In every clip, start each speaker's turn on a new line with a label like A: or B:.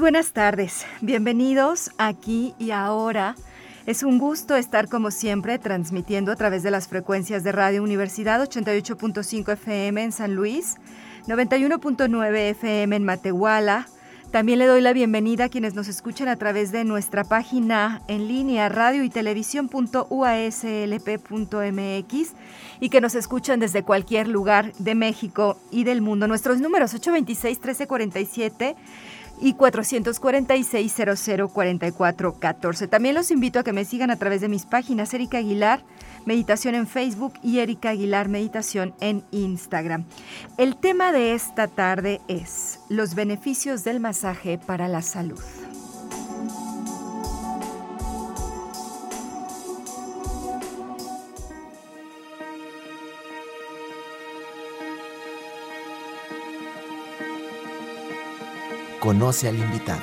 A: Buenas tardes, bienvenidos aquí y ahora. Es un gusto estar como siempre transmitiendo a través de las frecuencias de Radio Universidad 88.5 FM en San Luis, 91.9 FM en Matehuala. También le doy la bienvenida a quienes nos escuchan a través de nuestra página en línea radio y televisión.uaslp.mx y que nos escuchan desde cualquier lugar de México y del mundo. Nuestros números 826 1347 y 446-004414. También los invito a que me sigan a través de mis páginas Erika Aguilar Meditación en Facebook y Erika Aguilar Meditación en Instagram. El tema de esta tarde es los beneficios del masaje para la salud.
B: Conoce al invitado.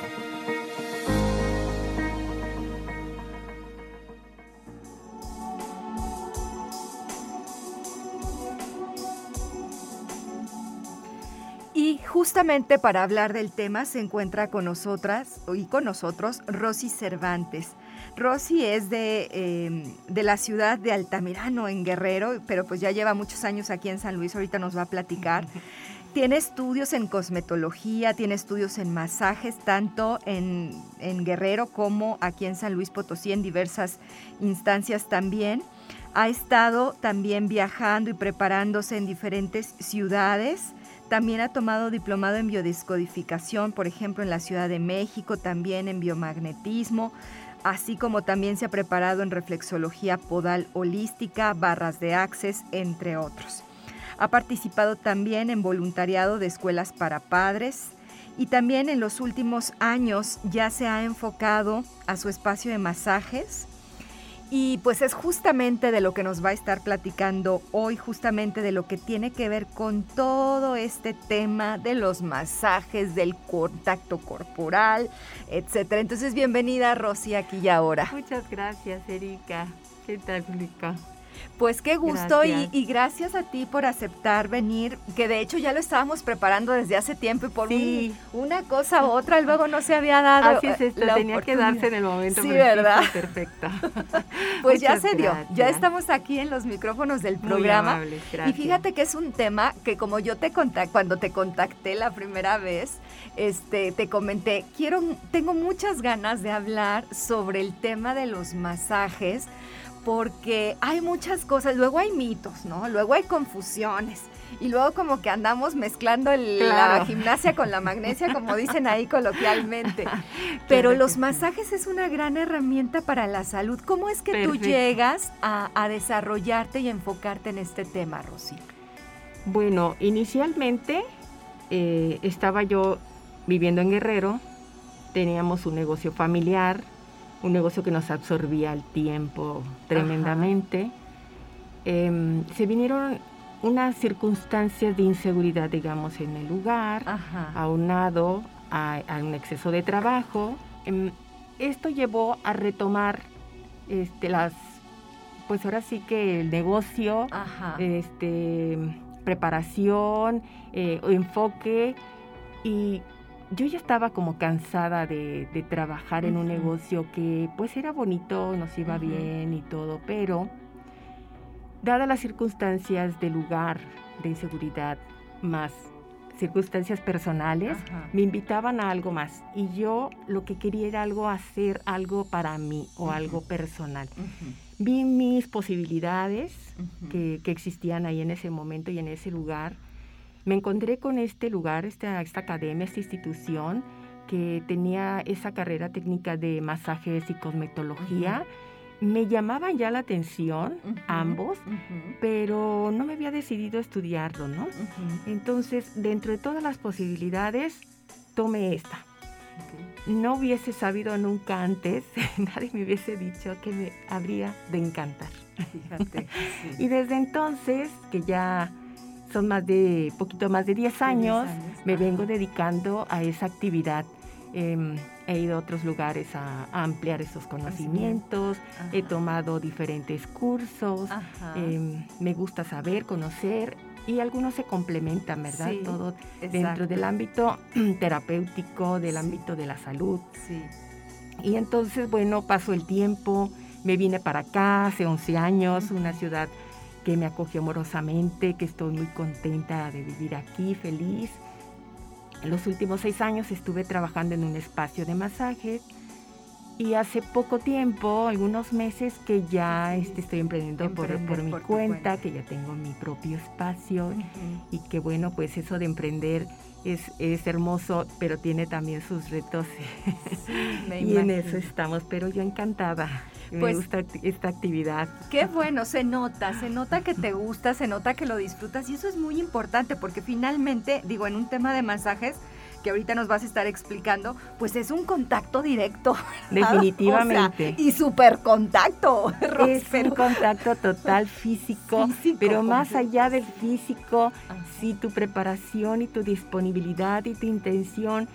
A: Y justamente para hablar del tema se encuentra con nosotras y con nosotros Rosy Cervantes. Rosy es de, eh, de, la ciudad de Altamirano, en Guerrero, pero pues ya lleva muchos años aquí en San Luis, ahorita nos va a platicar. Tiene estudios en cosmetología, tiene estudios en masajes, tanto en, Guerrero como aquí en San Luis Potosí, en diversas instancias también. Ha estado también viajando y preparándose en diferentes ciudades. También ha tomado diplomado en biodescodificación, por ejemplo, en la Ciudad de México, también en biomagnetismo, así como también se ha preparado en reflexología podal holística, barras de access, entre otros. Ha participado también en voluntariado de escuelas para padres y también en los últimos años ya se ha enfocado a su espacio de masajes. Y pues es justamente de lo que nos va a estar platicando hoy, justamente de lo que tiene que ver con todo este tema de los masajes, del contacto corporal, etcétera. Entonces, bienvenida Rosy aquí y ahora.
C: Muchas gracias, Erika. ¿Qué tal, Erika?
A: Pues qué gusto Y, y, gracias a ti por aceptar venir, que de hecho ya lo estábamos preparando desde hace tiempo y por
C: sí.
A: un, una cosa u otra luego no se había dado.
C: Así es esto, tenía que darse en el momento.
A: Sí, ¿verdad?
C: Perfecta.
A: pues ya se dio, ya estamos aquí en los micrófonos del programa.
C: Muy amables,
A: y fíjate que es un tema que como yo te contacté, cuando te contacté la primera vez, este, te comenté, quiero, tengo muchas ganas de hablar sobre el tema de los masajes porque hay muchas cosas, luego hay mitos, ¿no? Luego hay confusiones. Y luego como que andamos mezclando el,
C: claro.
A: la gimnasia con la magnesia, como dicen ahí coloquialmente. Pero los masajes es una gran herramienta para la salud. ¿Cómo es que
C: Perfecto.
A: tú llegas a, a, desarrollarte y enfocarte en este tema, Rosy?
C: Bueno, inicialmente eh, estaba yo viviendo en Guerrero, teníamos un negocio familiar, un negocio que nos absorbía el tiempo tremendamente. Eh, se vinieron unas circunstancias de inseguridad, digamos, en el lugar,
A: Ajá.
C: aunado a, a, un exceso de trabajo. Eh, esto llevó a retomar este, las, pues ahora sí que el negocio,
A: Ajá.
C: este, preparación, eh, enfoque y yo ya estaba como cansada de, de trabajar uh -huh. en un negocio que pues era bonito, nos iba uh -huh. bien y todo, pero dadas las circunstancias del lugar de inseguridad más circunstancias personales,
A: Uh -huh.
C: me invitaban a algo más y yo lo que quería era algo hacer algo para mí o algo personal. Vi mis posibilidades que, que existían ahí en ese momento y en ese lugar me encontré con este lugar, esta, esta academia, esta institución, que tenía esa carrera técnica de masajes y cosmetología. Me llamaban ya la atención ambos, pero no me había decidido estudiarlo, ¿no? Entonces, dentro de todas las posibilidades, tomé esta. No hubiese sabido nunca antes, nadie me hubiese dicho que me habría de encantar. Fíjate. Y desde entonces, que ya son más de, poquito más de 10 años, me vengo dedicando a esa actividad. Em, he ido a otros lugares a, ampliar esos conocimientos, he tomado diferentes cursos, em, me gusta saber, conocer y algunos se complementan, ¿verdad? Todo dentro del ámbito terapéutico, del ámbito de la salud. Sí. Y entonces, bueno, pasó el tiempo, me vine para acá hace 11 años, una ciudad que me acogió amorosamente, que estoy muy contenta de vivir aquí, feliz. En los últimos seis años estuve trabajando en un espacio de masajes y hace poco tiempo, algunos meses, que ya este, estoy emprendiendo por, mi cuenta, que ya tengo mi propio espacio y que bueno, pues eso de emprender es, es hermoso, pero tiene también sus retos y en eso estamos, pero yo encantada. me pues gusta esta actividad.
A: Qué bueno, se nota, se nota que te gusta, se nota que lo disfrutas y eso es muy importante porque finalmente, digo, en un tema de masajes, que ahorita nos vas a estar explicando, pues es un contacto directo.
C: Definitivamente.
A: y super contacto.
C: Es un contacto total físico, pero más allá del físico, si tu preparación y tu disponibilidad y tu intención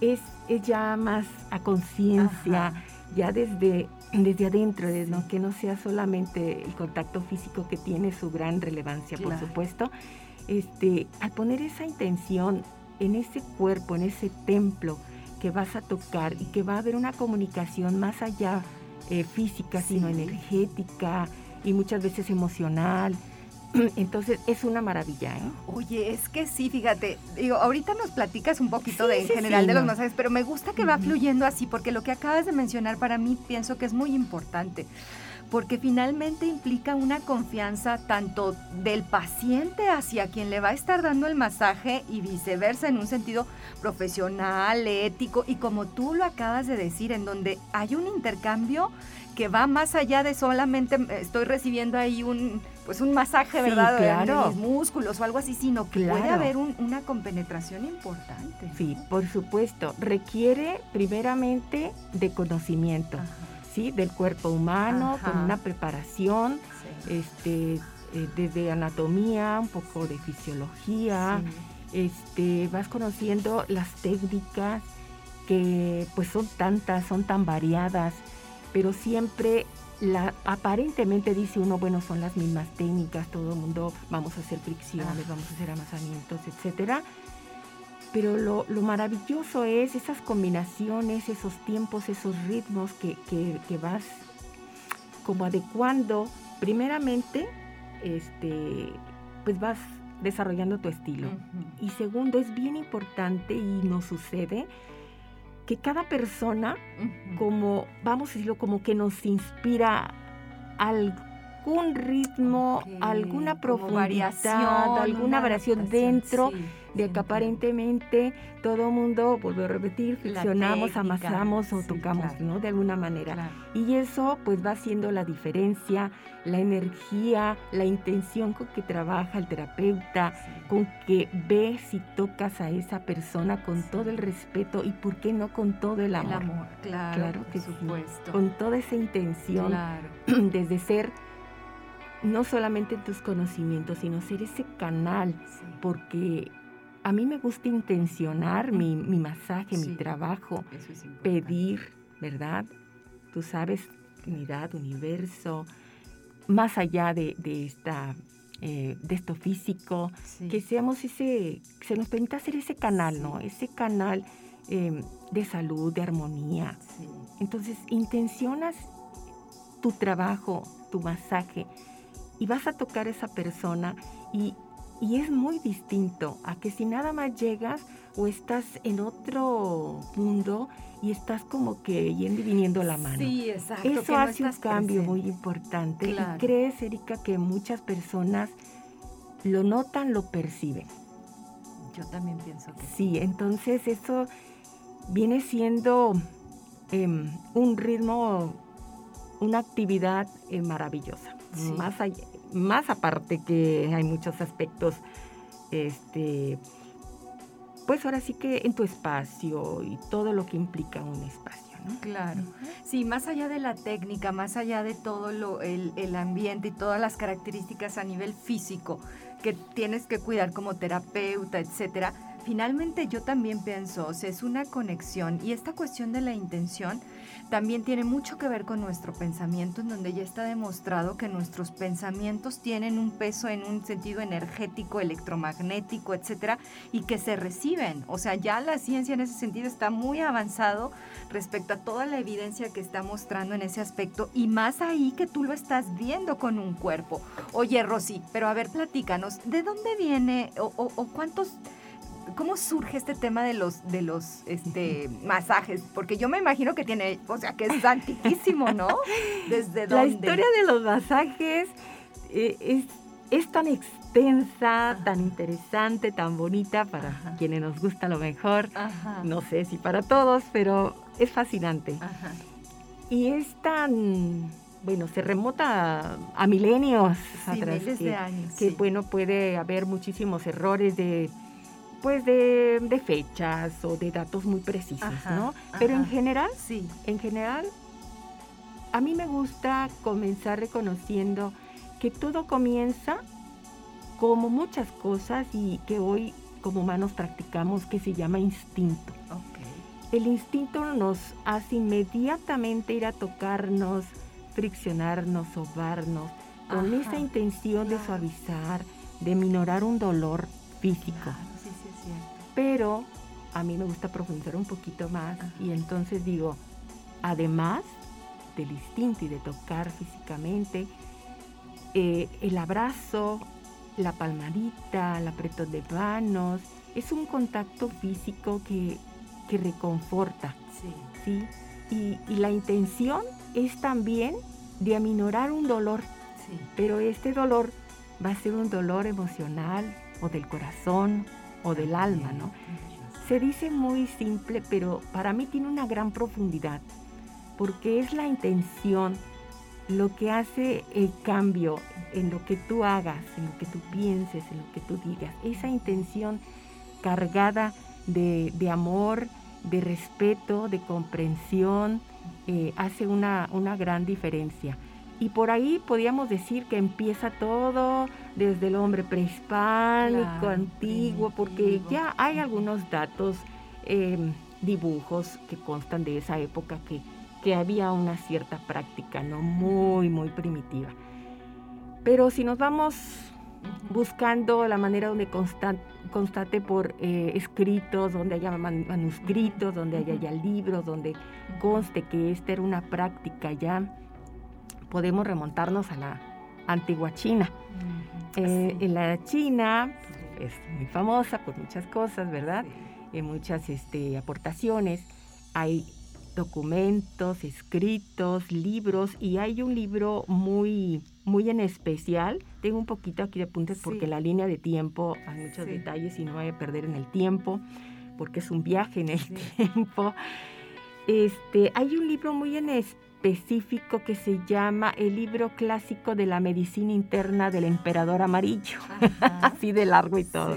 C: es, ya más a conciencia, ya desde desde adentro, que no sea solamente el contacto físico que tiene su gran relevancia, por supuesto, este, al poner esa intención en ese cuerpo, en ese templo que vas a tocar y que va a haber una comunicación más allá eh, física, sino energética y muchas veces emocional, Entonces es una maravilla, ¿eh?
A: Oye, es que sí, fíjate, digo, ahorita nos platicas un poquito de en general de los masajes, pero me gusta que va fluyendo así, porque lo que acabas de mencionar para mí pienso que es muy importante, porque finalmente implica una confianza tanto del paciente hacia quien le va a estar dando el masaje y viceversa en un sentido profesional, ético y como tú lo acabas de decir, en donde hay un intercambio que va más allá de solamente eh, estoy recibiendo ahí un pues un masaje, ¿verdad?
C: Claro.
A: De mis músculos o algo así, sino que puede haber una compenetración importante.
C: Sí, por supuesto. Requiere primeramente de conocimiento, ¿sí? Del cuerpo humano, con una preparación, este, eh, desde anatomía, un poco de fisiología. Este, vas conociendo las técnicas que pues son tantas, son tan variadas pero siempre la, aparentemente dice uno, bueno, son las mismas técnicas, todo el mundo vamos a hacer fricciones, vamos a hacer amasamientos, etcétera. Pero lo, maravilloso es esas combinaciones, esos tiempos, esos ritmos que, vas como adecuando. Primeramente, este, pues vas desarrollando tu estilo. Y segundo, es bien importante y nos sucede que cada persona, como, vamos a decirlo, como que nos inspira algún ritmo, alguna profundidad, alguna variación dentro de que aparentemente todo mundo, vuelvo a repetir, flexionamos, amasamos o tocamos, ¿no? De alguna manera. Y eso pues va haciendo la diferencia, la energía, la intención con que trabaja el terapeuta, con que ves y tocas a esa persona con todo el respeto y por qué no con todo el amor.
A: El amor, claro, claro que por supuesto.
C: Con toda esa intención, desde ser no solamente en tus conocimientos, sino ser ese canal, porque a mí me gusta intencionar mi, masaje, mi trabajo, pedir, ¿verdad? Tú sabes, unidad, universo, más allá de, esta, eh, de esto físico, que seamos ese, se nos permita hacer ese canal, ¿no? Ese canal em, de salud, de armonía. Entonces, intencionas tu trabajo, tu masaje, y vas a tocar a esa persona y y es muy distinto a que si nada más llegas o estás en otro mundo y estás como que yendo y viniendo la mano.
A: Sí, exacto.
C: Eso hace un cambio muy importante. Y crees, Erika, que muchas personas lo notan, lo perciben.
A: Yo también pienso que
C: sí. entonces eso viene siendo em, un ritmo, una actividad eh, maravillosa. Más, más aparte que hay muchos aspectos, este, pues ahora sí que en tu espacio y todo lo que implica un espacio.
A: Claro. Sí, más allá de la técnica, más allá de todo lo, el, el ambiente y todas las características a nivel físico que tienes que cuidar como terapeuta, etcétera, finalmente yo también pienso, o sea, es una conexión y esta cuestión de la intención también tiene mucho que ver con nuestro pensamiento, en donde ya está demostrado que nuestros pensamientos tienen un peso en un sentido energético, electromagnético, etcétera, y que se reciben. O sea, ya la ciencia en ese sentido está muy avanzado respecto a toda la evidencia que está mostrando en ese aspecto, y más ahí que tú lo estás viendo con un cuerpo. Oye, Rosy, pero a ver, platícanos, ¿de dónde viene o, o cuántos ¿Cómo surge este tema de los, de los este, masajes? Porque yo me imagino que tiene, o sea, que es antiquísimo, ¿no?
C: ¿Desde dónde? La historia de los masajes eh, es, tan extensa, tan interesante, tan bonita para quienes nos gusta lo mejor. No sé si para todos, pero es fascinante. Y es tan bueno, se remota a, milenios
A: atrás. Miles de años.
C: Que bueno, puede haber muchísimos errores de pues de, fechas o de datos muy precisos, ¿no? Pero en general, sí. En general, a mí me gusta comenzar reconociendo que todo comienza como muchas cosas y que hoy como humanos practicamos que se llama instinto. El instinto nos hace inmediatamente ir a tocarnos, friccionarnos, sobarnos, con esa intención de suavizar, de minorar un dolor físico pero a mí me gusta profundizar un poquito más y entonces digo, además del instinto y de tocar físicamente, eh, el abrazo, la palmadita, el apretón de manos, es un contacto físico que, reconforta. Sí. Y, la intención es también de aminorar un dolor, pero este dolor va a ser un dolor emocional o del corazón o del alma, ¿no? Se dice muy simple, pero para mí tiene una gran profundidad, porque es la intención lo que hace el cambio en lo que tú hagas, en lo que tú pienses, en lo que tú digas. Esa intención cargada de, amor, de respeto, de comprensión, eh, hace una, una gran diferencia. Y por ahí podríamos decir que empieza todo desde el hombre prehispánico, antiguo, porque ya hay algunos datos, em, dibujos que constan de esa época que, que había una cierta práctica, ¿no? Muy, muy primitiva. Pero si nos vamos buscando la manera donde constate por eh, escritos, donde haya manuscritos, donde haya ya libros, donde conste que esta era una práctica ya podemos remontarnos a la antigua China. Eh, en la China es muy famosa por muchas cosas, ¿verdad? En muchas este, aportaciones. Hay documentos, escritos, libros y hay un libro muy, muy en especial. Tengo un poquito aquí de apuntes porque la línea de tiempo hay muchos detalles y no voy a perder en el tiempo porque es un viaje en el tiempo. Este, hay un libro muy en especial específico que se llama el libro clásico de la medicina interna del emperador amarillo, así de largo y todo.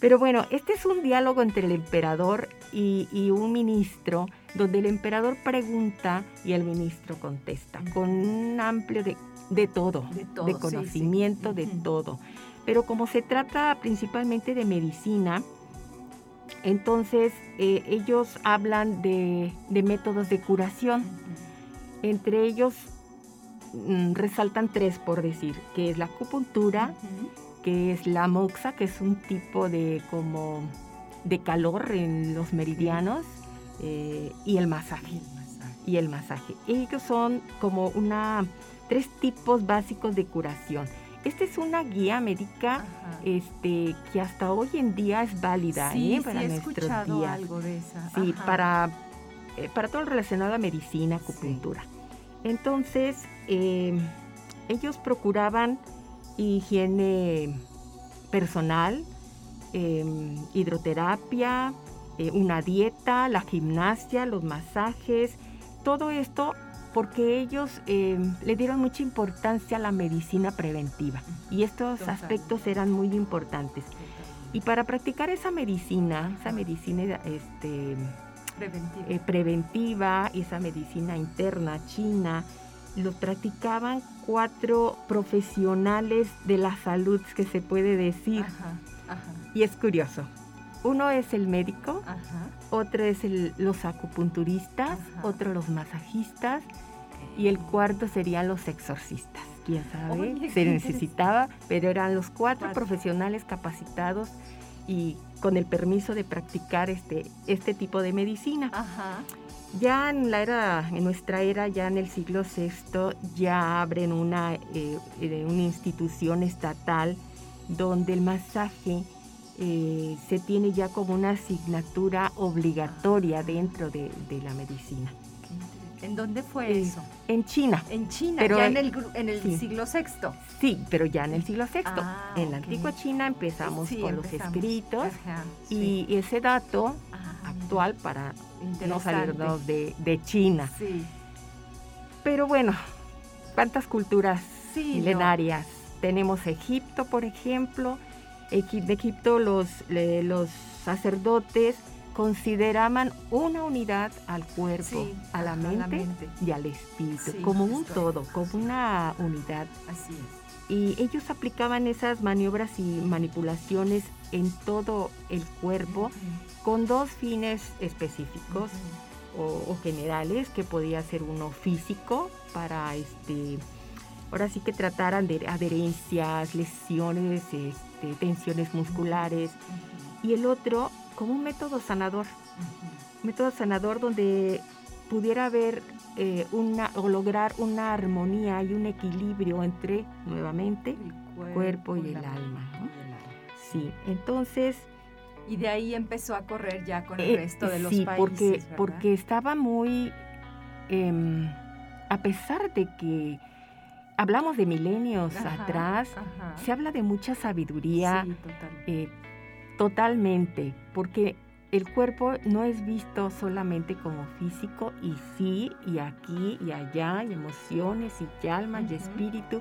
C: Pero bueno, este es un diálogo entre el emperador y, un ministro, donde el emperador pregunta y el ministro contesta, con un amplio de, de, todo, de, conocimiento de todo. Pero como se trata principalmente de medicina, entonces eh, ellos hablan de, métodos de curación. Entre ellos mm, resaltan tres, por decir, que es la acupuntura, que es la moxa, que es un tipo de como de calor en los meridianos, eh, y el masaje. Y el masaje. Ellos son como una tres tipos básicos de curación. Esta es una guía médica este, que hasta hoy en día es válida
A: ¿eh? para sí, he escuchado Algo de esa.
C: Sí, para, eh, para todo lo relacionado a medicina, acupuntura. Entonces, em, ellos procuraban higiene personal, em, hidroterapia, eh, una dieta, la gimnasia, los masajes, todo esto porque ellos eh, le dieron mucha importancia a la medicina preventiva y estos aspectos eran muy importantes. Y para practicar esa medicina, esa medicina este, preventiva. Eh, preventiva esa medicina interna china, lo practicaban cuatro profesionales de la salud, que se puede decir. Y es curioso. Uno es el médico, otro es los acupunturistas, otro los masajistas y el cuarto serían los exorcistas. Quién sabe, se necesitaba, pero eran los cuatro profesionales capacitados y con el permiso de practicar este, este tipo de medicina. Ya en la era, en nuestra era, ya en el siglo VI, ya abren una, eh, eh, una institución estatal donde el masaje eh, se tiene ya como una asignatura obligatoria dentro de, la medicina.
A: ¿En dónde fue eh, eso?
C: En China.
A: En China, pero ya en el, en el siglo VI.
C: Sí, pero ya en el siglo VI. Ah, en la antigua China empezamos con los escritos y ese dato ah, actual para no salirnos de, de China. Sí. Pero bueno, ¿cuántas culturas milenarias? Tenemos Egipto, por ejemplo, de Egipto los, los sacerdotes consideraban una unidad al cuerpo, a, la mente, y al espíritu, como un todo, como una unidad.
A: Así es.
C: Y ellos aplicaban esas maniobras y manipulaciones en todo el cuerpo con dos fines específicos o, generales, que podía ser uno físico para este ahora sí que trataran de adherencias, lesiones, este, tensiones musculares, y el otro como un método sanador, método sanador donde pudiera haber eh, una o lograr una armonía y un equilibrio entre nuevamente el cuerpo, y, el alma. Sí, entonces
A: y de ahí empezó a correr ya con el eh, resto de los
C: sí,
A: países.
C: porque porque estaba muy em, a pesar de que hablamos de milenios atrás, se habla de mucha sabiduría, eh, totalmente, porque el cuerpo no es visto solamente como físico y sí, y aquí y allá, y emociones y alma y espíritu,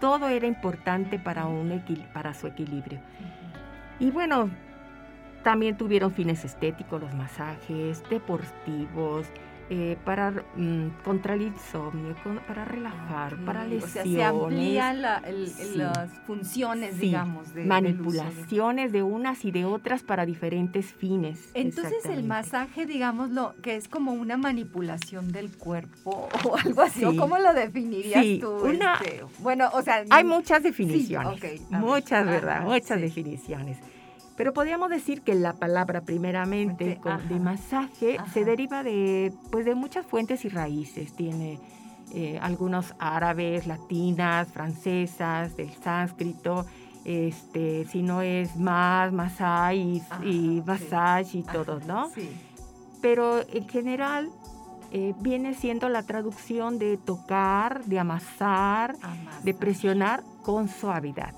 C: todo era importante para, un para su equilibrio. Y bueno, también tuvieron fines estéticos, los masajes, deportivos, eh, para mm, contra el insomnio, para relajar, para lesiones. O sea, se
A: amplían las funciones, digamos.
C: De, Manipulaciones de... unas y de otras para diferentes fines.
A: Entonces el masaje, digámoslo, que es como una manipulación del cuerpo o algo así, ¿cómo lo definirías tú? Este? bueno, o sea...
C: Hay muchas definiciones, muchas, ¿verdad? muchas definiciones. Pero podríamos decir que la palabra primeramente de masaje se deriva de, pues, de muchas fuentes y raíces. Tiene eh, algunos árabes, latinas, francesas, del sánscrito, este, si no es más, masai y, massage y todo, ¿no? Sí. Pero en general eh, viene siendo la traducción de tocar, de amasar, de presionar con suavidad.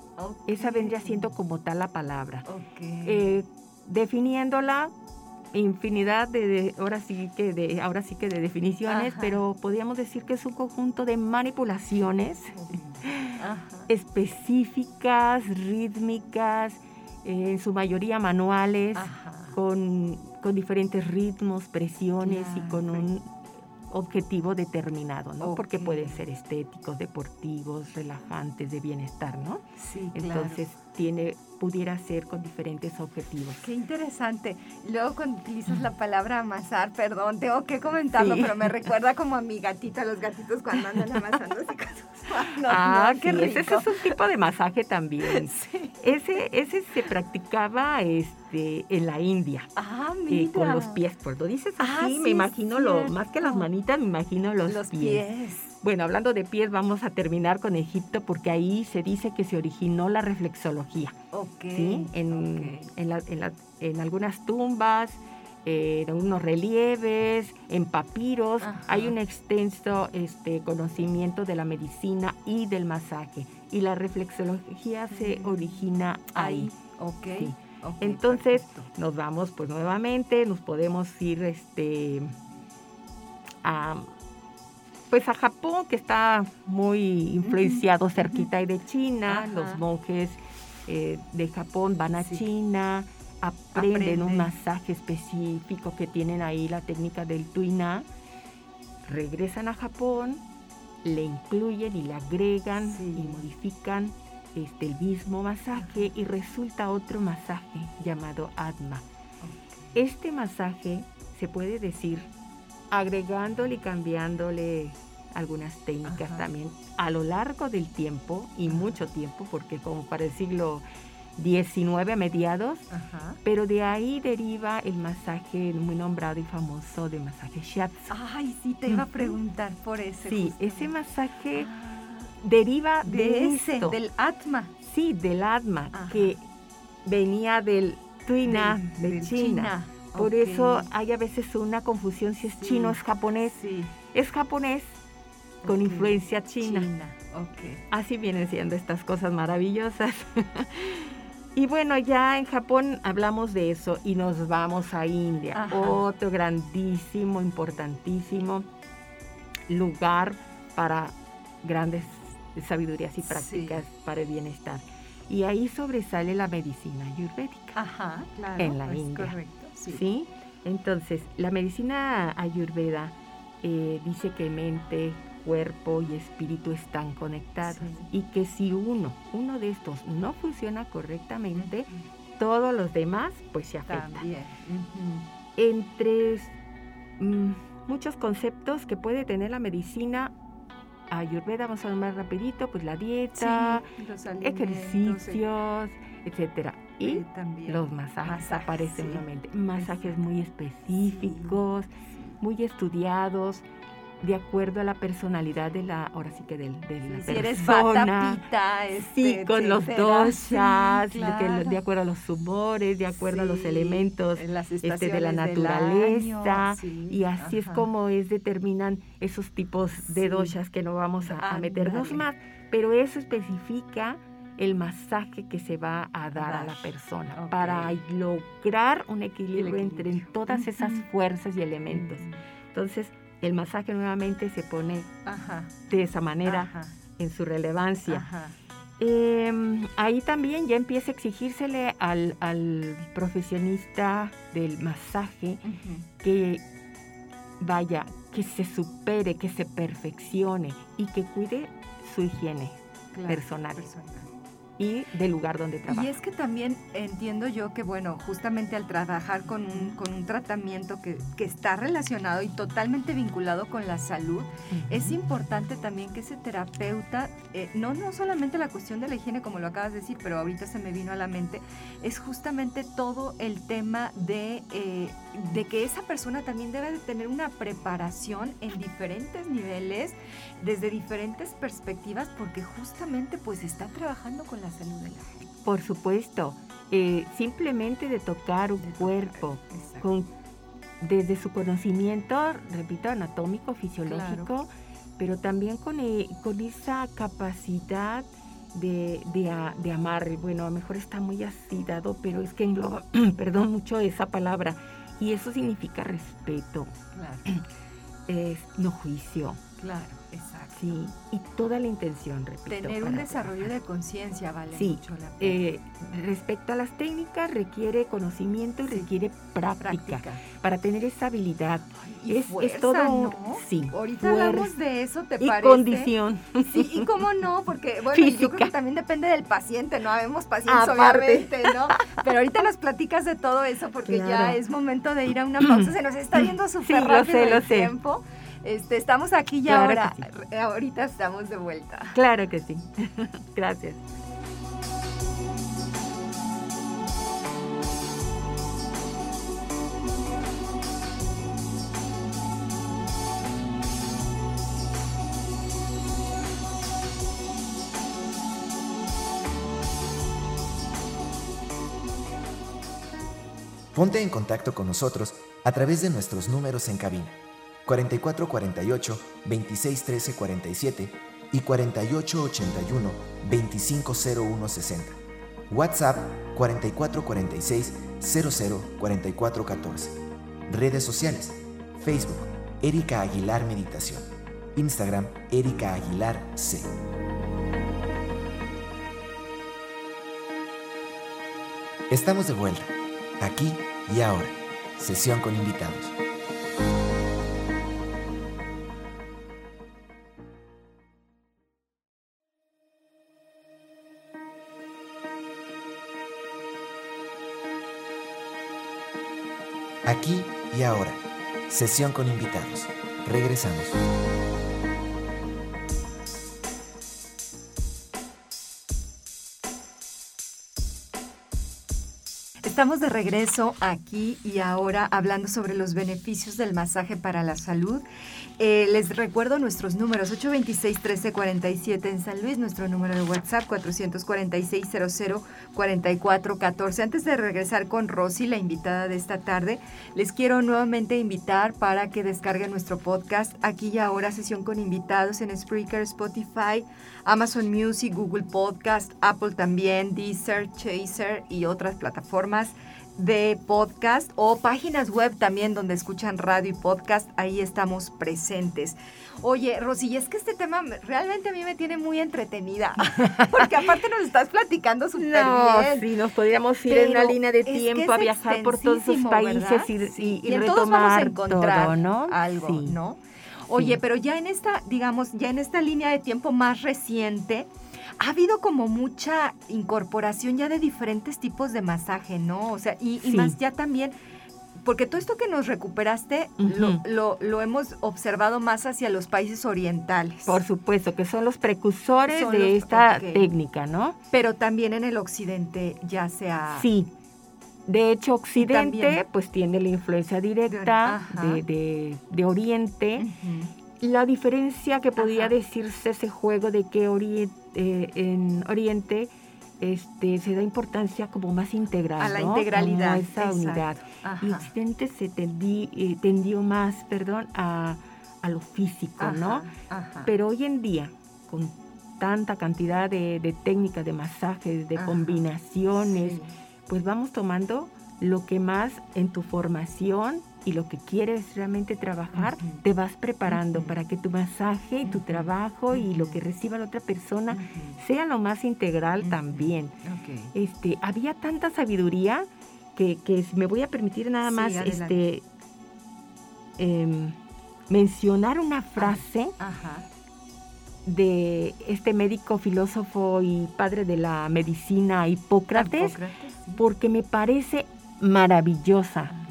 C: Esa vendría siendo como tal la palabra. Eh, definiéndola, infinidad de, ahora sí que de ahora sí que de definiciones, pero podríamos decir que es un conjunto de manipulaciones específicas, rítmicas, eh, en su mayoría manuales, con, diferentes ritmos, presiones y con un objetivo determinado, ¿no? Porque pueden ser estéticos, deportivos, relajantes, de bienestar, ¿no?
A: Sí,
C: Entonces tiene pudiera ser con diferentes objetivos.
A: Qué interesante. Luego cuando utilizas la palabra amasar, perdón, tengo que comentarlo, pero me recuerda como a mi gatita, los gatitos cuando andan amasando así con
C: Ah, qué rico. Ese es un tipo de masaje también. Sí. Ese, ese se practicaba este, en la India.
A: Ah, eh, mira.
C: con los pies. Por lo dices ah, así, me imagino lo, más que las manitas, me imagino los,
A: los pies.
C: Bueno, hablando de pies, vamos a terminar con Egipto porque ahí se dice que se originó la reflexología.
A: Ok.
C: ¿sí? En, en, algunas tumbas, en unos relieves, en papiros, hay un extenso este, conocimiento de la medicina y del masaje. Y la reflexología se origina ahí.
A: Ok.
C: Entonces nos vamos pues nuevamente, nos podemos ir este a pues a Japón, que está muy influenciado cerquita de China. Los monjes eh, de Japón van a China, aprenden, un masaje específico que tienen ahí, la técnica del tuina. Regresan a Japón, le incluyen y le agregan y modifican este, el mismo masaje y resulta otro masaje llamado Atma. Este masaje se puede decir agregándole y cambiándole algunas técnicas también a lo largo del tiempo y mucho tiempo, porque como para el siglo XIX a mediados, pero de ahí deriva el masaje muy nombrado y famoso de masaje shiatsu.
A: Ay, sí, te iba a preguntar por ese.
C: Sí, ese masaje ah. deriva de, ese,
A: del atma.
C: Sí, del atma, que venía del tuina de, China. Por eso hay a veces una confusión si es chino o es japonés. Sí. Es japonés con influencia china. china. Así vienen siendo estas cosas maravillosas. y bueno, ya en Japón hablamos de eso y nos vamos a India, otro grandísimo, importantísimo lugar para grandes sabidurías y prácticas para el bienestar. Y ahí sobresale la medicina ayurvédica
A: Ajá, claro,
C: en la India. Correcto, sí. Entonces, la medicina ayurveda eh, dice que mente, cuerpo y espíritu están conectados y que si uno, uno de estos no funciona correctamente, todos los demás pues se afectan. Entre mm, muchos conceptos que puede tener la medicina ayurveda, vamos a ver más rapidito, pues la dieta, ejercicios, etcétera. Y los masajes, aparecen nuevamente. Masajes muy específicos, muy estudiados, de acuerdo a la personalidad de la, ahora sí que del, de la si persona.
A: Eres
C: sí, con los doshas, de, acuerdo a los humores, de acuerdo a los elementos este, de la naturaleza. y así es como es determinan esos tipos de doshas que no vamos a, meternos más. Pero eso especifica el masaje que se va a dar a la persona para lograr un equilibrio, entre todas esas fuerzas y elementos. Entonces, el masaje nuevamente se pone de esa manera en su relevancia. Em, ahí también ya empieza a exigírsele al, profesionista del masaje que vaya, que se supere, que se perfeccione y que cuide su higiene personal y del lugar donde trabaja.
A: Y es que también entiendo yo que, bueno, justamente al trabajar con un, con un tratamiento que, que está relacionado y totalmente vinculado con la salud, es importante también que ese terapeuta, eh, no, no solamente la cuestión de la higiene, como lo acabas de decir, pero ahorita se me vino a la mente, es justamente todo el tema de, eh, de que esa persona también debe de tener una preparación en diferentes niveles, desde diferentes perspectivas, porque justamente pues está trabajando con la salud de la gente.
C: Por supuesto, eh, simplemente de tocar un cuerpo con, desde su conocimiento, repito, anatómico, fisiológico, pero también con, eh, con esa capacidad de, de, amar. Bueno, a lo mejor está muy así dado, pero es que engloba, perdón, mucho esa palabra. Y eso significa respeto. Es no juicio.
A: Claro, exacto.
C: Sí, y toda la intención, repito.
A: Tener un desarrollo de conciencia vale mucho la pena.
C: Eh, respecto a las técnicas, requiere conocimiento y requiere práctica, para tener esa habilidad.
A: y es, todo ¿no?
C: Sí.
A: Ahorita hablamos de eso, ¿te
C: y condición.
A: Sí, y cómo no, porque bueno, yo creo que también depende del paciente, no habemos pacientes obviamente, ¿no? Pero ahorita nos platicas de todo eso porque ya es momento de ir a una pausa, se nos está yendo súper sí, rápido sé, el tiempo. Este, estamos aquí y ahora. Ahorita estamos de vuelta.
C: Claro que sí. Gracias.
B: Ponte en contacto con nosotros a través de nuestros números en cabina 4448 2613 47 y 4881 250160 WhatsApp 4446 004414. Redes sociales. Facebook, Erika Aguilar Meditación. Instagram, Erika Aguilar C. Estamos de vuelta, aquí y ahora. Sesión con invitados. Y ahora. Sesión con invitados. Regresamos.
A: Estamos de regreso aquí y ahora hablando sobre los beneficios del masaje para la salud. Eh, les recuerdo nuestros números 826-1347 en San Luis, nuestro número de WhatsApp 446-00-4414. Antes de regresar con Rosy, la invitada de esta tarde, les quiero nuevamente invitar para que descarguen nuestro podcast aquí y ahora, sesión con invitados en Spreaker, Spotify, Amazon Music, Google Podcast, Apple también, Deezer, Chaser y otras plataformas de podcast o páginas web también donde escuchan radio y podcast, ahí estamos presentes. Oye, Rosy, es que este tema realmente a mí me tiene muy entretenida, porque aparte nos estás platicando súper
C: no,
A: bien.
C: Sí, nos podríamos ir en una línea de tiempo a viajar por todos esos países y, y, retomar
A: encontrar
C: todo, ¿no?
A: algo, ¿no? Oye, pero ya en esta, digamos, ya en esta línea de tiempo más reciente, ha habido como mucha incorporación ya de diferentes tipos de masaje, ¿no? O sea, y, más ya también, porque todo esto que nos recuperaste lo, lo, hemos observado más hacia los países orientales.
C: Por supuesto, que son los precursores de esta técnica, ¿no?
A: Pero también en el occidente ya sea...
C: Sí. De hecho, Occidente pues tiene la influencia directa de, de, Oriente. La diferencia que podría decirse ese juego de que Oriente eh, en Oriente este, se da importancia como más integral.
A: A la integralidad.
C: esa unidad. Y Occidente se eh, tendió más, perdón, a, lo físico, ¿no? Pero hoy en día, con tanta cantidad de, técnicas, de masajes, de combinaciones, pues vamos tomando lo que más en tu formación y lo que quieres realmente trabajar, te vas preparando para que tu masaje y tu trabajo y lo que reciba la otra persona sea lo más integral también. Este, había tanta sabiduría que, me voy a permitir nada más este, em, mencionar una frase de este médico, filósofo y padre de la medicina Hipócrates, porque me parece maravillosa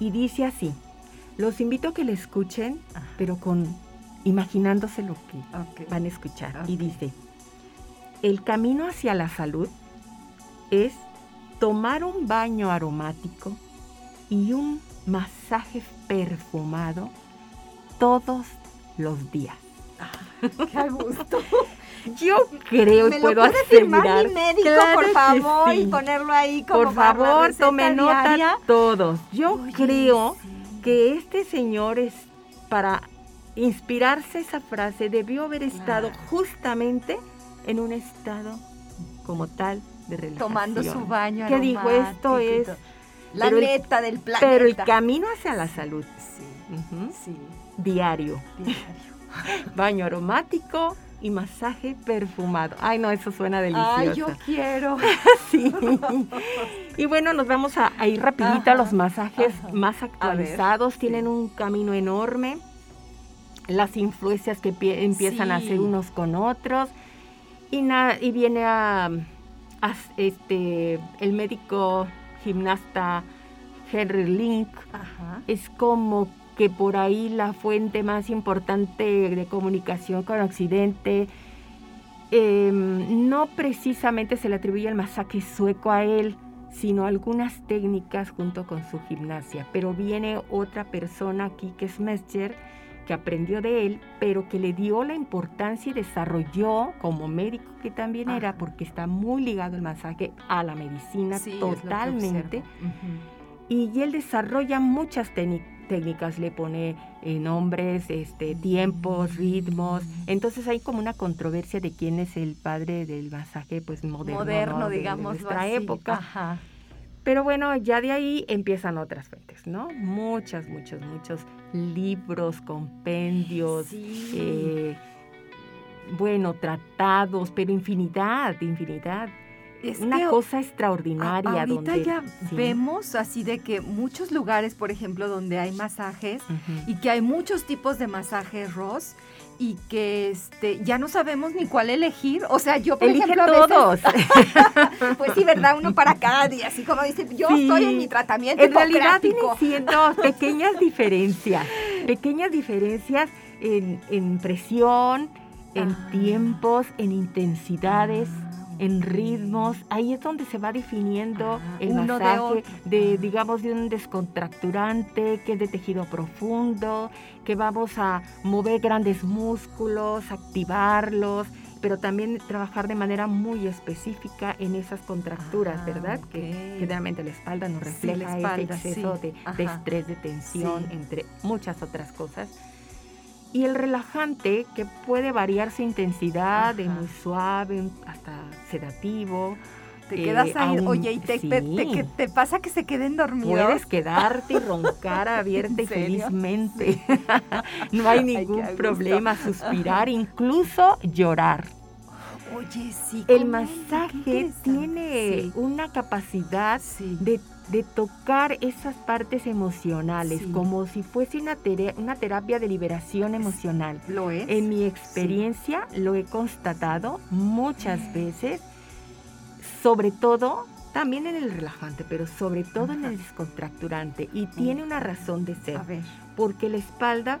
C: y dice así, los invito a que le escuchen, pero con imaginándose lo que van a escuchar. Y dice, el camino hacia la salud es tomar un baño aromático y un masaje perfumado todos los días.
A: ¡Qué gusto!
C: Yo creo y puedo asegurar.
A: mi médico, por favor, y ponerlo ahí como
C: Por favor, tome nota todos. Yo creo que este señor es para inspirarse esa frase debió haber estado justamente en un estado como tal de relajación.
A: Tomando su baño
C: Que dijo esto es
A: la neta del planeta.
C: Pero el camino hacia la salud.
A: Sí. sí.
C: Diario. Diario. baño aromático, y masaje perfumado. Ay, no, eso suena delicioso.
A: Ay, yo quiero.
C: sí. Y bueno, nos vamos a, ir rapidito a los masajes más actualizados. Tienen un camino enorme. Las influencias que empiezan a hacer unos con otros. Y, y viene a, este el médico gimnasta Henry Link. Es como que por ahí la fuente más importante de comunicación con Occidente em, no precisamente se le atribuye el masaje sueco a él, sino algunas técnicas junto con su gimnasia. Pero viene otra persona aquí que es Mescher, que aprendió de él, pero que le dio la importancia y desarrolló como médico que también era, porque está muy ligado el masaje a la medicina totalmente. Y él desarrolla muchas técnicas técnicas, le pone eh, nombres, este, tiempos, ritmos. Entonces hay como una controversia de quién es el padre del masaje pues moderno,
A: moderno
C: de,
A: digamos,
C: nuestra época. Pero bueno, ya de ahí empiezan otras fuentes, ¿no? Muchas, muchos, muchos libros, compendios, eh, bueno, tratados, pero infinidad, infinidad. Es una cosa extraordinaria.
A: ahorita ya vemos así de que muchos lugares, por ejemplo, donde hay masajes y que hay muchos tipos de masajes, Ross, y que este ya no sabemos ni cuál elegir. O sea, yo por ejemplo
C: todos.
A: pues sí, verdad, uno para cada día, así como dice, yo estoy en mi tratamiento.
C: En realidad tiene siendo pequeñas diferencias, pequeñas diferencias en, en presión, en ah. tiempos, en intensidades en ritmos, ahí es donde se va definiendo el masaje de, digamos, de un descontracturante, que es de tejido profundo, que vamos a mover grandes músculos, activarlos, pero también trabajar de manera muy específica en esas contracturas, ah, ¿verdad? Que generalmente la espalda nos refleja ese exceso de, estrés, de tensión, entre muchas otras cosas. Y el relajante, que puede variar su intensidad de muy suave hasta sedativo.
A: Te quedas eh, ahí, oye, y te, te, pasa que se queden dormidos.
C: Puedes quedarte y roncar abierta y felizmente. no hay ningún problema, suspirar, incluso llorar.
A: Oye, sí.
C: El masaje tiene una capacidad de de tocar esas partes emocionales, como si fuese una, una, terapia de liberación emocional.
A: Lo es.
C: En mi experiencia lo he constatado muchas veces, sobre todo, también en el relajante, pero sobre todo en el descontracturante. Y tiene una razón de ser. Porque la espalda,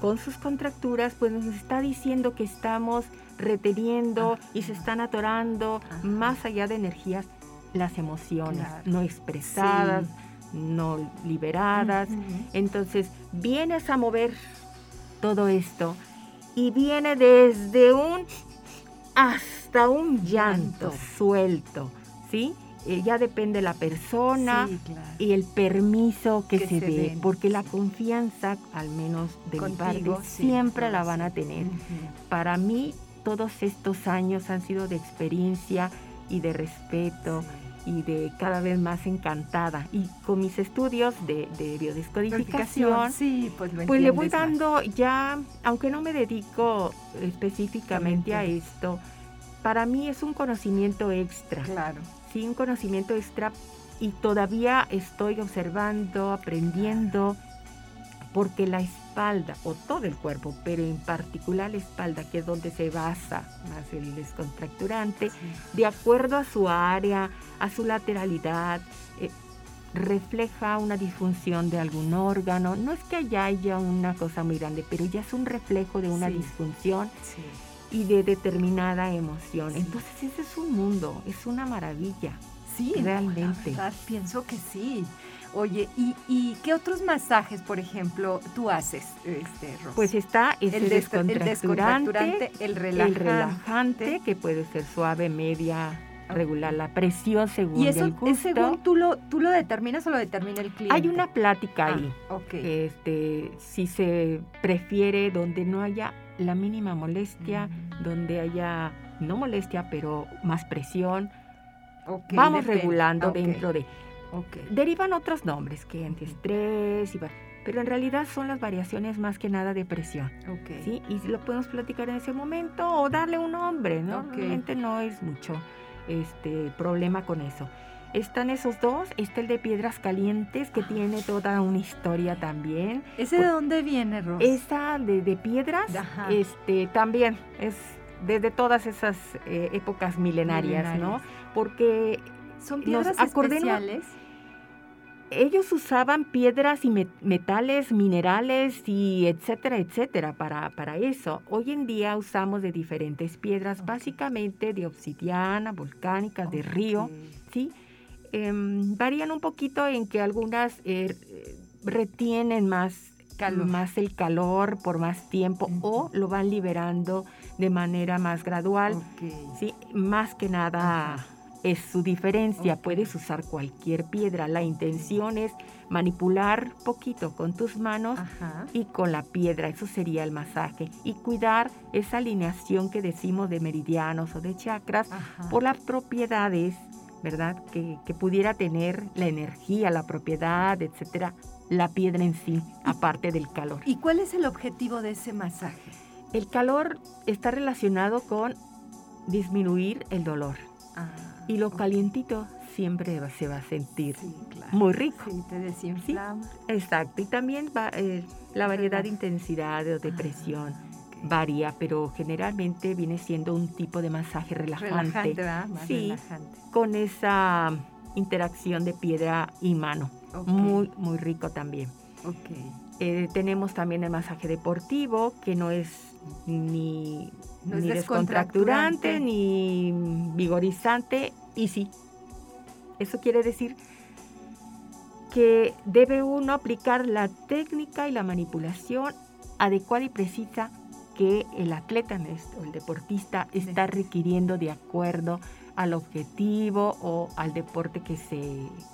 C: con sus contracturas, pues nos está diciendo que estamos reteniendo y se están atorando más allá de energías las emociones no expresadas, no liberadas. Entonces, vienes a mover todo esto y viene desde un hasta un llanto suelto, ¿sí? Eh, ya depende la persona y el permiso que, se, dé, porque la confianza, al menos de mi parte, siempre la van a tener. Para mí, todos estos años han sido de experiencia y de respeto y de cada vez más encantada. Y con mis estudios de, biodescodificación,
A: sí, pues,
C: pues le voy dando ya, aunque no me dedico específicamente a esto, para mí es un conocimiento extra.
A: Claro.
C: Sí, un conocimiento extra y todavía estoy observando, aprendiendo, porque la espalda o todo el cuerpo, pero en particular la espalda, que es donde se basa más el descontracturante, de acuerdo a su área, a su lateralidad, eh, refleja una disfunción de algún órgano. No es que allá haya una cosa muy grande, pero ya es un reflejo de una disfunción y de determinada emoción. Entonces ese es un mundo, es una maravilla.
A: Sí, realmente. pienso que sí. Oye, ¿y, qué otros masajes, por ejemplo, tú haces, este,
C: Pues está el, descontracturante,
A: el, relajante.
C: el relajante, que puede ser suave, media, regular, la presión según
A: ¿Y eso,
C: el gusto.
A: según tú lo, tú lo determinas o lo determina el cliente?
C: Hay una plática ahí.
A: Ah, okay.
C: Este, si se prefiere donde no haya la mínima molestia, mm. donde haya no molestia, pero más presión. Vamos regulando dentro de Derivan otros nombres, que antiestrés, y, pero en realidad son las variaciones más que nada de presión. ¿sí? Y lo podemos platicar en ese momento o darle un nombre, ¿no? Realmente no es mucho este, problema con eso. Están esos dos, está el de piedras calientes que tiene toda una historia también.
A: ¿Ese de dónde viene, Ros?
C: Esa de, piedras, este, también es desde todas esas eh, épocas milenarias, ¿no? Porque
A: son piedras especiales
C: ellos usaban piedras y metales, minerales y etcétera, etcétera para, para, eso. Hoy en día usamos de diferentes piedras, básicamente de obsidiana, volcánicas, de río, ¿sí? Em, varían un poquito en que algunas eh, retienen más, más el calor por más tiempo o lo van liberando de manera más gradual, ¿sí? Más que nada es su diferencia. Puedes usar cualquier piedra. La intención es manipular poquito con tus manos y con la piedra. Eso sería el masaje. Y cuidar esa alineación que decimos de meridianos o de chakras por las propiedades, ¿verdad? Que, que, pudiera tener la energía, la propiedad, etcétera, la piedra en sí, aparte del calor.
A: ¿Y cuál es el objetivo de ese masaje?
C: El calor está relacionado con disminuir el dolor. Ah, y lo calientito siempre se va a sentir muy rico.
A: Sí, te desinflama.
C: exacto. Y también va, eh, la variedad de intensidad o de presión varía, pero generalmente viene siendo un tipo de masaje relajante.
A: Relajante, sí, relajante.
C: Con esa interacción de piedra y mano. Muy, muy rico también.
A: Okay.
C: Eh, tenemos también el masaje deportivo, que no es ni, ni descontracturante, ni vigorizante, y sí. Eso quiere decir que debe uno aplicar la técnica y la manipulación adecuada y precisa que el atleta o el deportista está requiriendo de acuerdo al objetivo o al deporte que se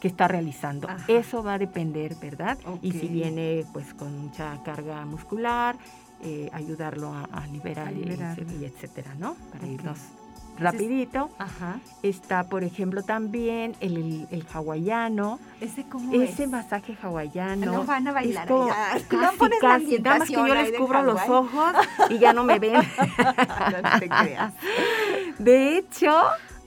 C: que está realizando. Eso va a depender, ¿verdad? Y si viene pues con mucha carga muscular, eh, ayudarlo a, liberar, y, etcétera, ¿no? Para irnos rapidito. Está, por ejemplo, también el, el, hawaiano.
A: ¿Ese cómo
C: Ese masaje hawaiano.
A: No van a bailar
C: como, Casi, casi. Nada más que yo les cubro los ojos y ya no me ven.
A: no te creas.
C: De hecho,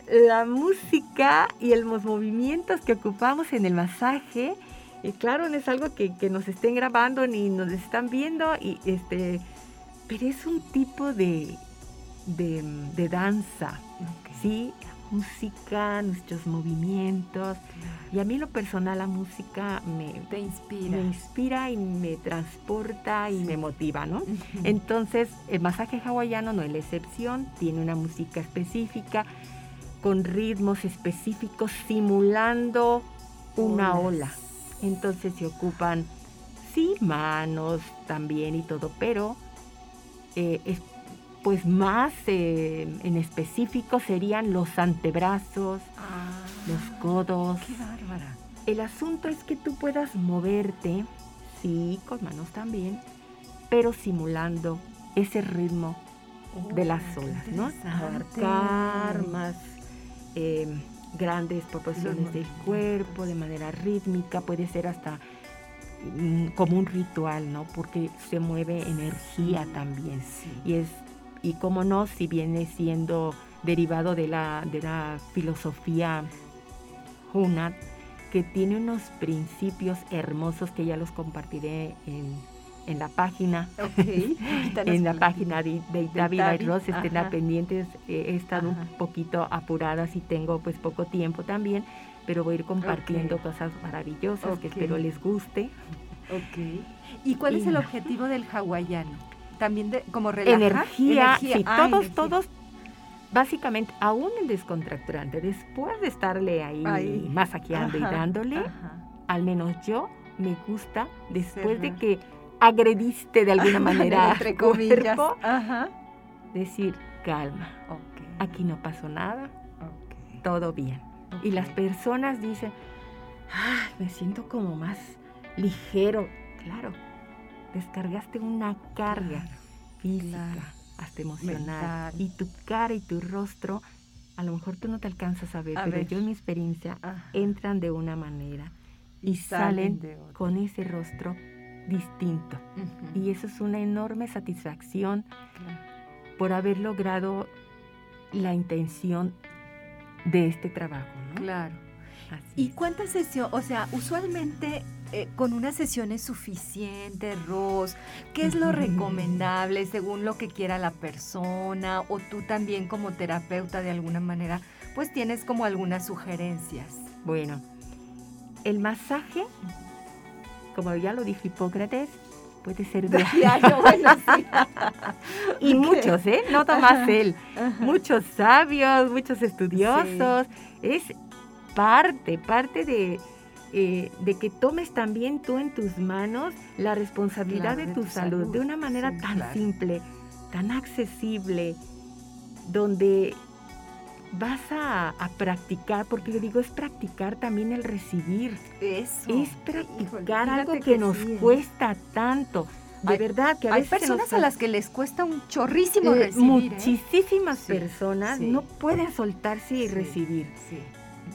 C: la música y los movimientos que ocupamos en el masaje, y claro, no es algo que, nos estén grabando ni nos están viendo, y este, pero es un tipo de, de, danza, ¿sí? La música, nuestros movimientos. Y a mí lo personal la música me,
A: Te inspira.
C: me inspira y me transporta y me motiva, ¿no? Entonces, el masaje hawaiano no es la excepción, tiene una música específica con ritmos específicos simulando una ola. Entonces se ocupan, sí, manos también y todo, pero eh, pues más eh, en específico serían los antebrazos,
A: ah,
C: los codos.
A: ¡Qué bárbara!
C: El asunto es que tú puedas moverte, sí, con manos también, pero simulando ese ritmo de las olas, ¿no? Abarcar más eh, grandes proporciones del cuerpo de manera rítmica, puede ser hasta mm, como un ritual, ¿no? Porque se mueve energía también. Y es, y como no, si viene siendo derivado de la, de la filosofía Hunat, que tiene unos principios hermosos que ya los compartiré en en la página, en la página de, de David y Ross, estén pendientes, he estado un poquito apurada si tengo pues poco tiempo también, pero voy a ir compartiendo cosas maravillosas que espero les guste.
A: Ok. ¿Y cuál es el objetivo del hawaiano? También de, como relajar?
C: Energía, sí, ah, todos, todos, básicamente, aún el descontracturante, después de estarle ahí, masajeando y dándole, al menos yo me gusta, después de que agrediste de alguna manera
A: entre comillas
C: decir calma aquí no pasó nada todo bien y las personas dicen me siento como más ligero claro descargaste una carga física hasta emocional y tu cara y tu rostro a lo mejor tú no te alcanzas a ver pero yo en mi experiencia entran de una manera y, salen, con ese rostro distinto. Y eso es una enorme satisfacción por haber logrado la intención de este trabajo.
A: Claro. ¿Y cuántas sesiones? O sea, usualmente eh, con una sesión es suficiente, Ros. ¿Qué es lo recomendable según lo que quiera la persona? O tú también como terapeuta de alguna manera, pues tienes como algunas sugerencias.
C: Bueno, el masaje como ya lo dijo Hipócrates, puede ser
A: diario. bueno, sí.
C: y muchos, ¿eh? No más él. Muchos sabios, muchos estudiosos. Es parte, parte de, eh, de que tomes también tú en tus manos la responsabilidad de, tu, salud, de una manera tan simple, tan accesible, donde vas a, practicar, porque yo digo, es practicar también el recibir.
A: Eso.
C: Es practicar algo que, nos ¿eh? cuesta tanto. De verdad que a
A: hay personas a las que les cuesta un chorrísimo eh,
C: recibir. ¿eh? Muchísimas personas no pueden soltarse y recibir.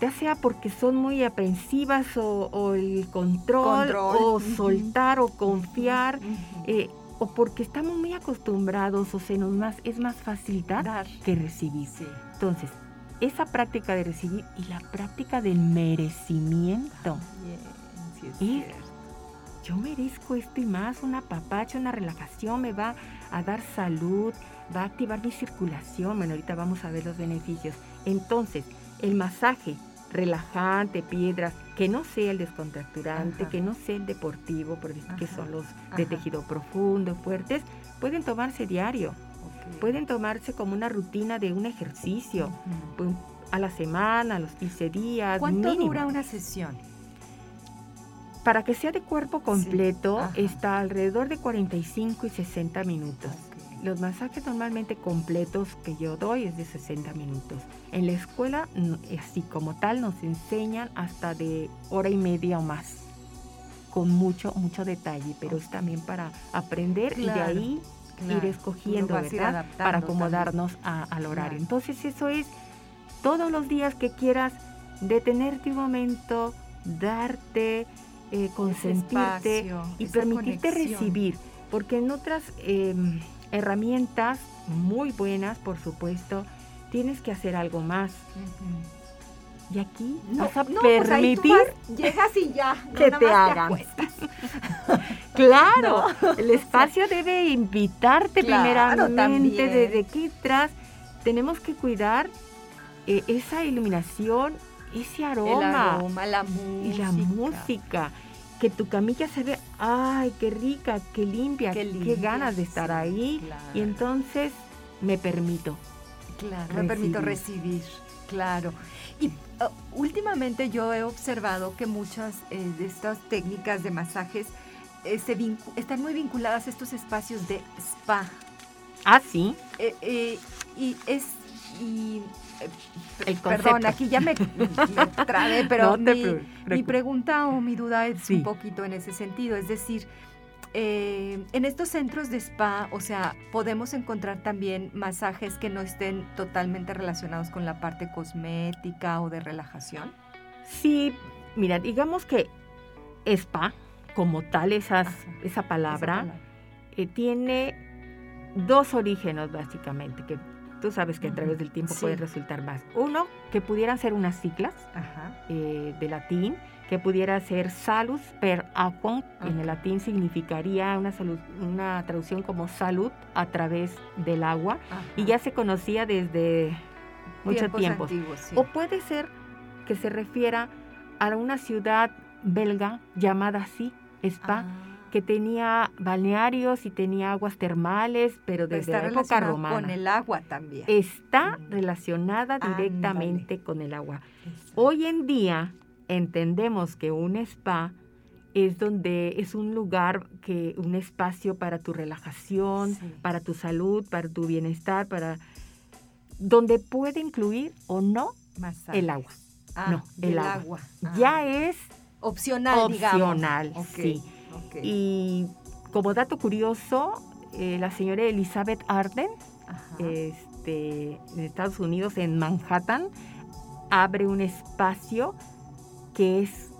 C: Ya sea porque son muy aprensivas o, el control, o soltar o confiar o porque estamos muy acostumbrados o se nos más es más fácil dar, que recibir. Entonces, esa práctica de recibir y la práctica del merecimiento.
A: y
C: yo merezco esto y más, una papacha, una relajación, me va a dar salud, va a activar mi circulación. Bueno, ahorita vamos a ver los beneficios. Entonces, el masaje relajante, piedras, que no sea el descontracturante, que no sea el deportivo, porque que son los de tejido profundo, fuertes, pueden tomarse diario, pueden tomarse como una rutina de un ejercicio, pues, a la semana, a los 15 días.
A: ¿Cuánto dura una sesión?
C: Para que sea de cuerpo completo, está alrededor de 45 y 60 minutos. Los masajes normalmente completos que yo doy es de 60 minutos. En la escuela, así como tal, nos enseñan hasta de hora y media o más, con mucho, mucho detalle, pero es también para aprender y de ahí ir escogiendo, ¿verdad? Para acomodarnos al horario. Entonces eso es todos los días que quieras detenerte un momento, darte, eh, consentirte y permitirte recibir, porque en otras... Em, herramientas muy buenas, por supuesto, tienes que hacer algo más. Y aquí no, vas a pues permitir
A: llegas y ya
C: que te hagan. claro, el espacio debe invitarte primeramente desde aquí atrás. Tenemos que cuidar eh, esa iluminación, ese aroma,
A: la música.
C: y la música que tu camilla se ve, ay, qué rica, qué limpia, qué, ganas de estar ahí. Y entonces me permito.
A: Claro, me permito recibir, claro. Y uh, últimamente yo he observado que muchas eh, de estas técnicas de masajes eh, están muy vinculadas a estos espacios de spa.
C: Ah, sí.
A: Eh, y es y el Perdón, aquí ya me, me pero mi, pregunta o mi duda es un poquito en ese sentido. Es decir, eh, en estos centros de spa, o sea, podemos encontrar también masajes que no estén totalmente relacionados con la parte cosmética o de relajación.
C: Sí, mira, digamos que spa, como tal, esas, esa palabra, eh, tiene dos orígenes básicamente, que tú sabes que a través del tiempo puede resultar más. Uno, que pudieran ser unas siglas eh, de latín, que pudiera ser salus per aquam, en el latín significaría una, salud, una traducción como salud a través del agua, y ya se conocía desde mucho tiempo. O puede ser que se refiera a una ciudad belga llamada así, Spa. Ah que tenía balnearios y tenía aguas termales, pero desde la época romana.
A: Con el agua también.
C: Está relacionada directamente con el agua. Hoy en día entendemos que un spa es donde es un lugar que un espacio para tu relajación, para tu salud, para tu bienestar, para donde puede incluir o no el agua.
A: Ah, no, el agua.
C: Ya ah. es
A: opcional,
C: opcional, sí. Y como dato curioso, eh, la señora Elizabeth Arden, este, en Estados Unidos, en Manhattan, abre un espacio que es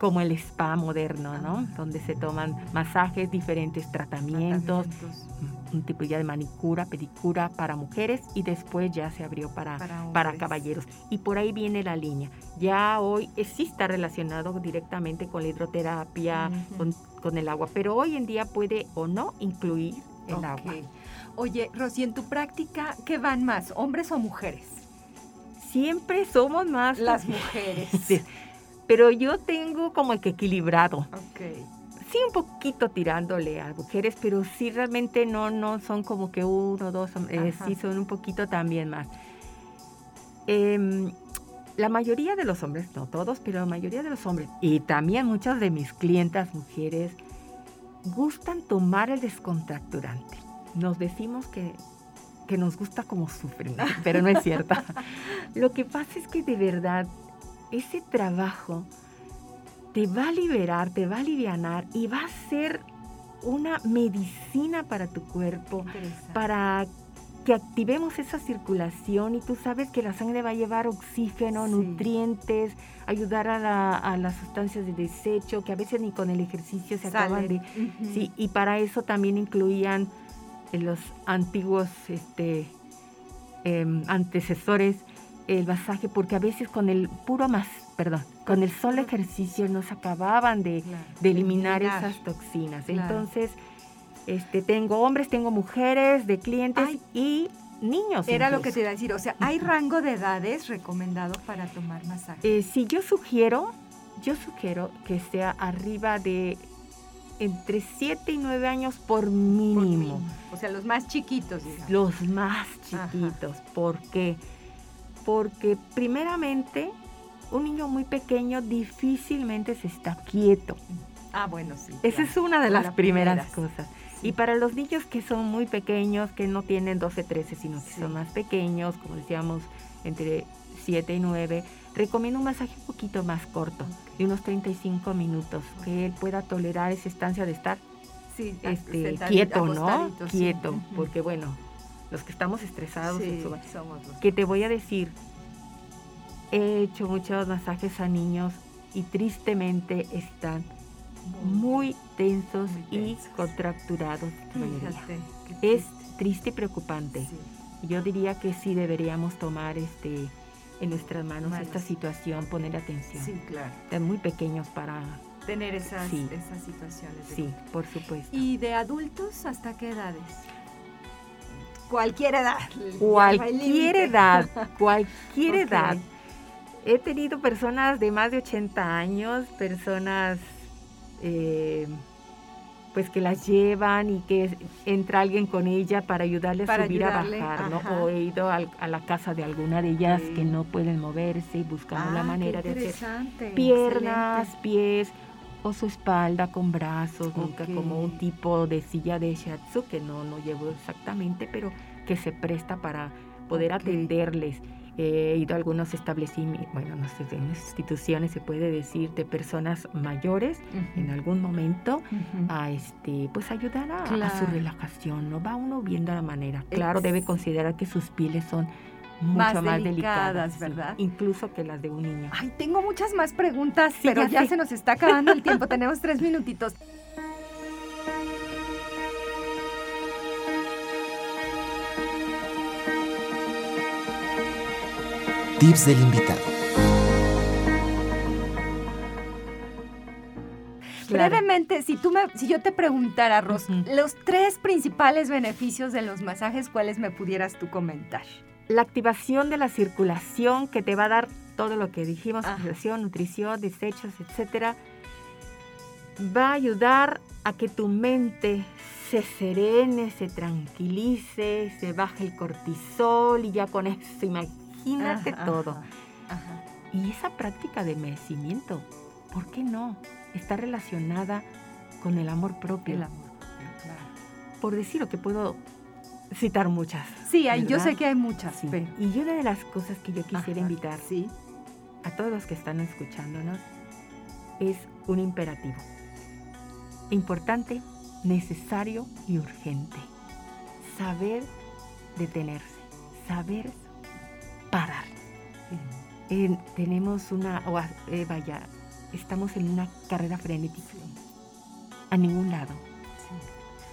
C: como el spa moderno, ¿no? Ah. Donde se toman masajes, diferentes tratamientos, un tipo ya de manicura, pedicura para mujeres y después ya se abrió para, para, caballeros. Y por ahí viene la línea. Ya hoy sí está relacionado directamente con la hidroterapia, con, el agua, pero hoy en día puede o no incluir el agua.
A: Oye, Rosy, en tu práctica, ¿qué van más, hombres o mujeres?
C: Siempre somos más
A: las mujeres.
C: Pero yo tengo como que equilibrado.
A: Okay.
C: Sí, un poquito tirándole a mujeres, pero sí realmente no, no son como que uno dos, eh, sí son un poquito también más. Em, la mayoría de los hombres, no todos, pero la mayoría de los hombres, y también muchas de mis clientas mujeres, gustan tomar el descontracturante. Nos decimos que que nos gusta como sufren, pero no es cierto. Lo que pasa es que de verdad ese trabajo te va a liberar, te va a aliviar y va a ser una medicina para tu cuerpo, para que activemos esa circulación y tú sabes que la sangre va a llevar oxígeno, nutrientes, ayudar a, las sustancias de desecho, que a veces ni con el ejercicio se acaban de... Sí, y para eso también incluían los antiguos este, em, antecesores el masaje, porque a veces con el puro más, perdón, con el solo ejercicio no se acababan de, eliminar, esas toxinas. Entonces, este, tengo hombres, tengo mujeres, de clientes y niños.
A: Era lo que te iba a decir, o sea, ¿hay rango de edades recomendado para tomar masaje?
C: Eh, sí, yo sugiero, yo sugiero que sea arriba de entre 7 y 9 años por mínimo.
A: O sea, los más chiquitos,
C: Los más chiquitos. ¿Por qué? Porque primeramente un niño muy pequeño difícilmente se está quieto.
A: Ah, bueno, sí.
C: Esa es una de las, primeras, cosas. Y para los niños que son muy pequeños, que no tienen 12, 13, sino que son más pequeños, como decíamos, entre 7 y 9, recomiendo un masaje un poquito más corto, de unos 35 minutos, que él pueda tolerar esa estancia de estar este, quieto, ¿no? Quieto, porque bueno, los que estamos estresados, somos que te voy a decir, he hecho muchos masajes a niños y tristemente están muy tensos, y contracturados. es triste y preocupante. Yo diría que sí deberíamos tomar este en nuestras manos esta situación, poner atención.
A: Sí, claro.
C: Están muy pequeños para
A: tener esas, esas situaciones.
C: Sí, por supuesto.
A: ¿Y de adultos hasta qué edades? Cualquier edad.
C: Cualquier edad, cualquier edad. He tenido personas de más de 80 años, personas eh, pues que las llevan y que entra alguien con ella para ayudarle a subir a bajar, ¿no? O he ido a, la casa de alguna de ellas que no pueden moverse y buscando la ah, manera de hacer piernas, pies o su espalda con brazos, nunca como un tipo de silla de shiatsu que no, no llevo exactamente, pero que se presta para poder atenderles. He ido a algunos establecimientos, bueno, no sé, en instituciones se puede decir de personas mayores en algún momento a este, pues ayudar a, su relajación, ¿no? Va uno viendo la manera. Claro, debe considerar que sus pieles son mucho más, delicadas, ¿verdad? incluso que las de un niño.
A: Ay, tengo muchas más preguntas, pero ya se nos está acabando el tiempo. Tenemos tres minutitos.
B: Tips del invitado.
A: Brevemente, si tú me, si yo te preguntara, Ros, los tres principales beneficios de los masajes, ¿cuáles me pudieras tú comentar?
C: La activación de la circulación que te va a dar todo lo que dijimos, circulación, nutrición, desechos, etcétera, va a ayudar a que tu mente se serene, se tranquilice, se baje el cortisol y ya con eso imagínate todo. Y esa práctica de merecimiento, ¿por qué no? Está relacionada con el amor propio.
A: El amor propio, claro.
C: Por decir lo que puedo citar muchas.
A: Sí, yo sé que hay muchas.
C: Y una de las cosas que yo quisiera invitar ¿Sí? a todos los que están escuchándonos es un imperativo. Importante, necesario y urgente. Saber detenerse, saber parar. tenemos una, eh, vaya, estamos en una carrera frenética. A ningún lado.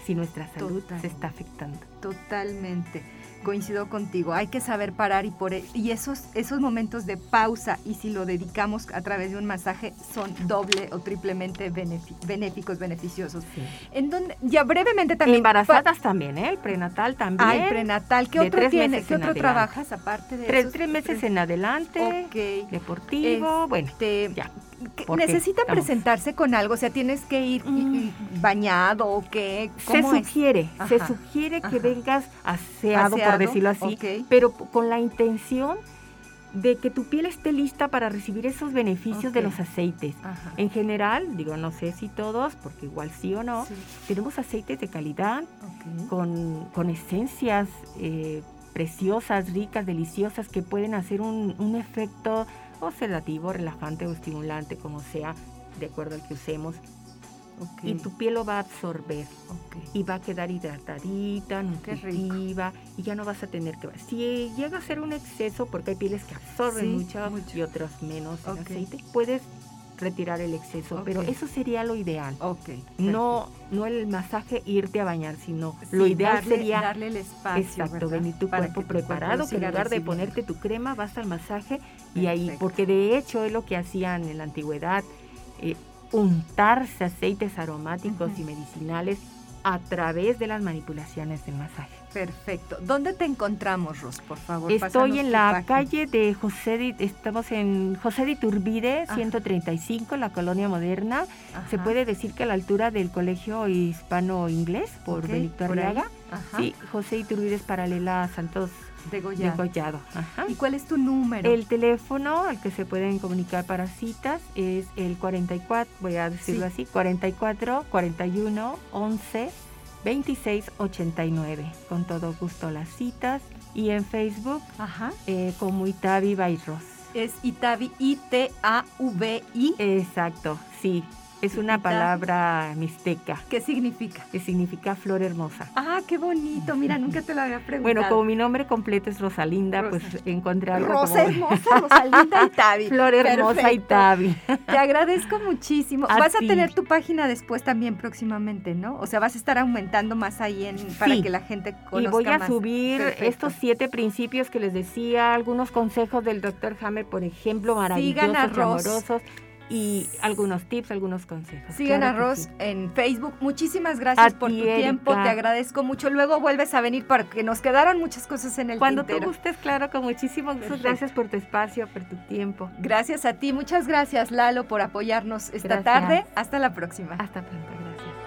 C: Si nuestra salud se está afectando.
A: Totalmente coincido contigo, hay que saber parar y por e, y esos esos momentos de pausa y si lo dedicamos a través de un masaje son doble o triplemente benéficos, beneficiosos. En donde ya brevemente también
C: embarazadas también, ¿eh? El prenatal también.
A: Hay prenatal, ¿qué otro tienes? ¿Qué otro trabajas aparte de
C: tres, tres meses en adelante? Deportivo, bueno, este, ya
A: necesita presentarse con algo, o sea, tienes que ir mm. bañado o qué.
C: Se sugiere, se sugiere que vengas aseado, por decirlo así, pero con la intención de que tu piel esté lista para recibir esos beneficios de los aceites. En general, digo, no sé si todos, porque igual sí o no, tenemos aceites de calidad con, con, esencias eh, preciosas, ricas, deliciosas, que pueden hacer un, un efecto o sedativo, relajante o estimulante, como sea, de acuerdo al que usemos. Y tu piel lo va a absorber. Y va a quedar hidratadita, nutritiva y ya no vas a tener que... Si llega a ser un exceso, porque hay pieles que absorben mucho, y otras menos el aceite, puedes retirar el exceso, pero eso sería lo ideal.
A: Okay,
C: no, no el masaje irte a bañar, sino lo ideal sería
A: darle el espacio,
C: exacto, venir tu cuerpo preparado, que en lugar de ponerte tu crema vas al masaje y ahí, porque de hecho es lo que hacían en la antigüedad, eh, untarse aceites aromáticos y medicinales a través de las manipulaciones del masaje.
A: Perfecto. ¿Dónde te encontramos, Ros, por favor?
C: Estoy en la calle de José, de, estamos en José de Iturbide, 135, la colonia moderna. Se puede decir que a la altura del Colegio Hispano-Inglés por Benito Arriaga. Sí, José Iturbide es paralela a Santos Degollado.
A: ¿Y cuál es tu número?
C: El teléfono al que se pueden comunicar para citas es el 44, voy a decirlo así, 44 41 11 26 89. Con todo gusto las citas. Y en Facebook,
A: Ajá.
C: Eh, como Itavi Bayros.
A: Es Itavi, I-T-A-V-I.
C: Exacto, sí. Es una palabra mixteca.
A: ¿Qué significa?
C: Que significa flor hermosa.
A: Ah, qué bonito. Mira, nunca te lo había preguntado.
C: Bueno, como mi nombre completo es Rosalinda, pues encontré algo
A: Rosa hermosa, Rosalinda y Tavi.
C: Flor hermosa y Tavi.
A: Te agradezco muchísimo. vas a tener tu página después también próximamente, ¿no? O sea, vas a estar aumentando más ahí en, para que la gente conozca
C: Y voy a subir
A: estos
C: siete principios que les decía, algunos consejos del doctor Hammer, por ejemplo, maravillosos, amorosos y algunos tips, algunos consejos.
A: Sigan a Ross en Facebook. Muchísimas gracias por tu tiempo, te agradezco mucho. Luego vuelves a venir porque nos quedaron muchas cosas en el
C: Cuando
A: tú
C: gustes, claro, con muchísimo gusto. Gracias por tu espacio, por tu tiempo.
A: Gracias a ti, muchas gracias Lalo por apoyarnos esta tarde. Hasta la próxima.
C: Hasta pronto, gracias.